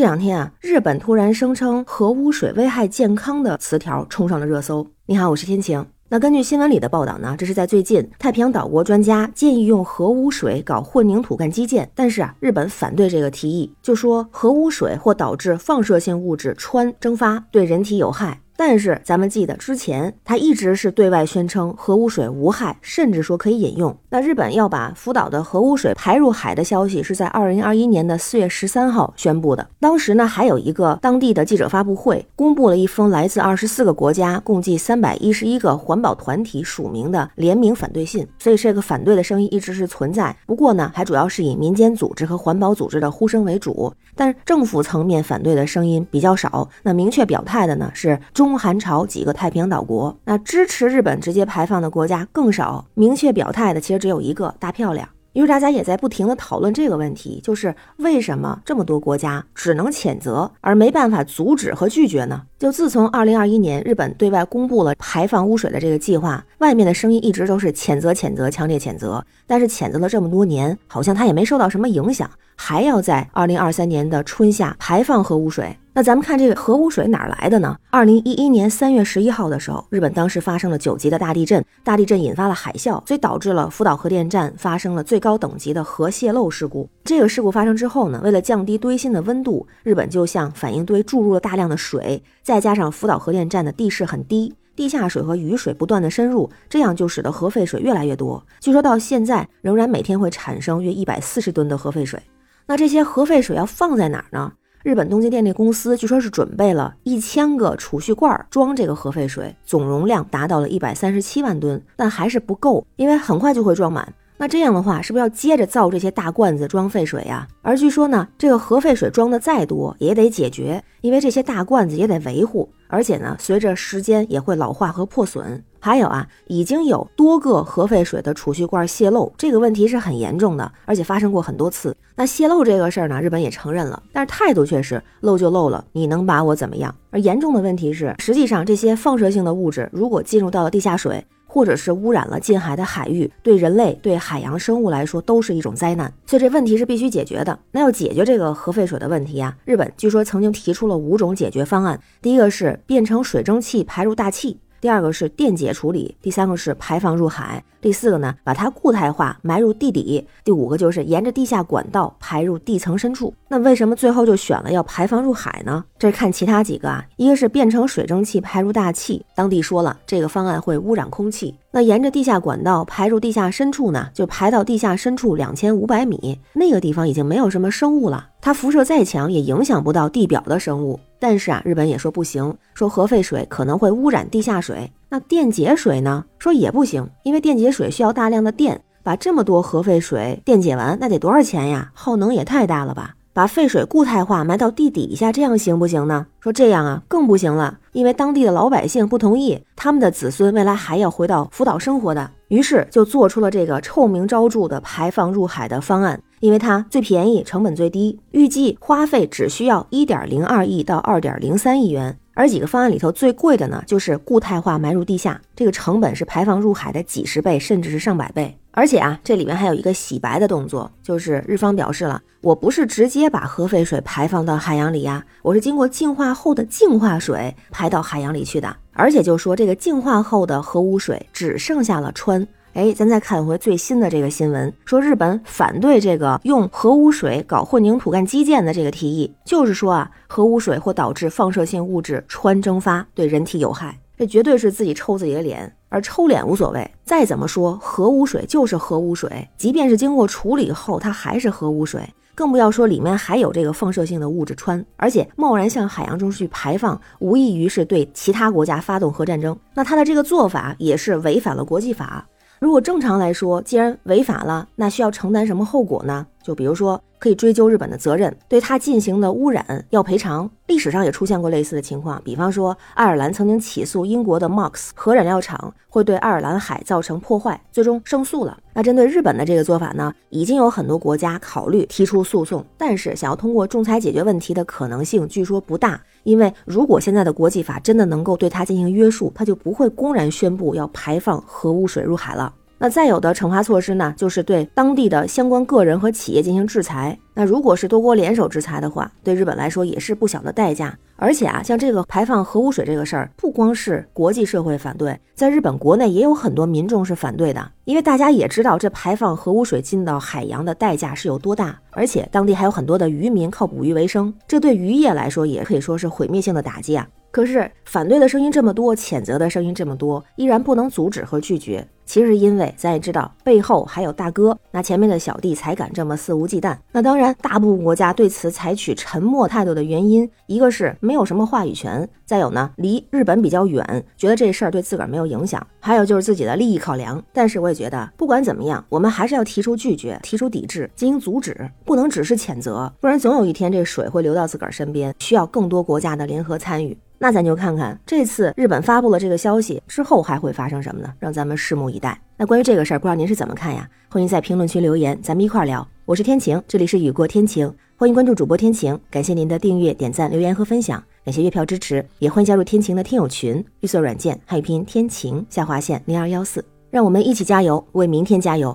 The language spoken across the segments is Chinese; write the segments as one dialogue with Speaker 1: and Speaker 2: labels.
Speaker 1: 这两天啊，日本突然声称核污水危害健康的词条冲上了热搜。你好，我是天晴。那根据新闻里的报道呢，这是在最近，太平洋岛国专家建议用核污水搞混凝土干基建，但是啊，日本反对这个提议，就说核污水或导致放射性物质氚蒸发，对人体有害。但是咱们记得之前他一直是对外宣称核污水无害，甚至说可以饮用。那日本要把福岛的核污水排入海的消息是在二零二一年的四月十三号宣布的。当时呢还有一个当地的记者发布会，公布了一封来自二十四个国家、共计三百一十一个环保团体署名的联名反对信。所以这个反对的声音一直是存在。不过呢，还主要是以民间组织和环保组织的呼声为主，但政府层面反对的声音比较少。那明确表态的呢是中。中韩朝几个太平洋岛国，那支持日本直接排放的国家更少，明确表态的其实只有一个大漂亮。于是大家也在不停的讨论这个问题，就是为什么这么多国家只能谴责而没办法阻止和拒绝呢？就自从二零二一年日本对外公布了排放污水的这个计划，外面的声音一直都是谴责、谴责、强烈谴责。但是谴责了这么多年，好像它也没受到什么影响，还要在二零二三年的春夏排放核污水。那咱们看这个核污水哪来的呢？二零一一年三月十一号的时候，日本当时发生了九级的大地震，大地震引发了海啸，所以导致了福岛核电站发生了最高等级的核泄漏事故。这个事故发生之后呢，为了降低堆芯的温度，日本就向反应堆注入了大量的水，再加上福岛核电站的地势很低，地下水和雨水不断的深入，这样就使得核废水越来越多。据说到现在仍然每天会产生约一百四十吨的核废水。那这些核废水要放在哪儿呢？日本东京电力公司据说是准备了一千个储蓄罐装这个核废水，总容量达到了一百三十七万吨，但还是不够，因为很快就会装满。那这样的话，是不是要接着造这些大罐子装废水呀？而据说呢，这个核废水装的再多也得解决，因为这些大罐子也得维护，而且呢，随着时间也会老化和破损。还有啊，已经有多个核废水的储蓄罐泄漏，这个问题是很严重的，而且发生过很多次。那泄漏这个事儿呢，日本也承认了，但是态度却是漏就漏了，你能把我怎么样？而严重的问题是，实际上这些放射性的物质如果进入到了地下水。或者是污染了近海的海域，对人类、对海洋生物来说都是一种灾难，所以这问题是必须解决的。那要解决这个核废水的问题啊，日本据说曾经提出了五种解决方案。第一个是变成水蒸气排入大气。第二个是电解处理，第三个是排放入海，第四个呢，把它固态化埋入地底，第五个就是沿着地下管道排入地层深处。那为什么最后就选了要排放入海呢？这是看其他几个啊，一个是变成水蒸气排入大气，当地说了这个方案会污染空气。那沿着地下管道排入地下深处呢？就排到地下深处两千五百米，那个地方已经没有什么生物了，它辐射再强也影响不到地表的生物。但是啊，日本也说不行，说核废水可能会污染地下水。那电解水呢？说也不行，因为电解水需要大量的电，把这么多核废水电解完，那得多少钱呀？耗能也太大了吧？把废水固态化埋到地底下，这样行不行呢？说这样啊，更不行了，因为当地的老百姓不同意，他们的子孙未来还要回到福岛生活的，于是就做出了这个臭名昭著的排放入海的方案，因为它最便宜，成本最低，预计花费只需要一点零二亿到二点零三亿元。而几个方案里头最贵的呢，就是固态化埋入地下，这个成本是排放入海的几十倍，甚至是上百倍。而且啊，这里面还有一个洗白的动作，就是日方表示了，我不是直接把核废水排放到海洋里呀，我是经过净化后的净化水排到海洋里去的。而且就说这个净化后的核污水只剩下了氚。哎，咱再看回最新的这个新闻，说日本反对这个用核污水搞混凝土干基建的这个提议，就是说啊，核污水会导致放射性物质穿蒸发，对人体有害。这绝对是自己抽自己的脸，而抽脸无所谓。再怎么说，核污水就是核污水，即便是经过处理后，它还是核污水。更不要说里面还有这个放射性的物质穿，而且贸然向海洋中去排放，无异于是对其他国家发动核战争。那他的这个做法也是违反了国际法。如果正常来说，既然违法了，那需要承担什么后果呢？就比如说，可以追究日本的责任，对他进行的污染要赔偿。历史上也出现过类似的情况，比方说，爱尔兰曾经起诉英国的 Mox 核燃料厂会对爱尔兰海造成破坏，最终胜诉了。那针对日本的这个做法呢，已经有很多国家考虑提出诉讼，但是想要通过仲裁解决问题的可能性据说不大，因为如果现在的国际法真的能够对它进行约束，它就不会公然宣布要排放核污水入海了。那再有的惩罚措施呢，就是对当地的相关个人和企业进行制裁。那如果是多国联手制裁的话，对日本来说也是不小的代价。而且啊，像这个排放核污水这个事儿，不光是国际社会反对，在日本国内也有很多民众是反对的，因为大家也知道这排放核污水进到海洋的代价是有多大，而且当地还有很多的渔民靠捕鱼为生，这对渔业来说也可以说是毁灭性的打击啊。可是反对的声音这么多，谴责的声音这么多，依然不能阻止和拒绝。其实因为咱也知道背后还有大哥，那前面的小弟才敢这么肆无忌惮。那当然，大部分国家对此采取沉默态度的原因，一个是没有什么话语权，再有呢离日本比较远，觉得这事儿对自个儿没有影响，还有就是自己的利益考量。但是我也觉得，不管怎么样，我们还是要提出拒绝，提出抵制，进行阻止，不能只是谴责，不然总有一天这水会流到自个儿身边，需要更多国家的联合参与。那咱就看看这次日本发布了这个消息之后还会发生什么呢？让咱们拭目以待。那关于这个事儿，不知道您是怎么看呀？欢迎在评论区留言，咱们一块儿聊。我是天晴，这里是雨过天晴，欢迎关注主播天晴。感谢您的订阅、点赞、留言和分享，感谢月票支持，也欢迎加入天晴的听友群，绿色软件汉语拼音天晴下划线零二幺四，让我们一起加油，为明天加油。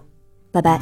Speaker 1: 拜拜。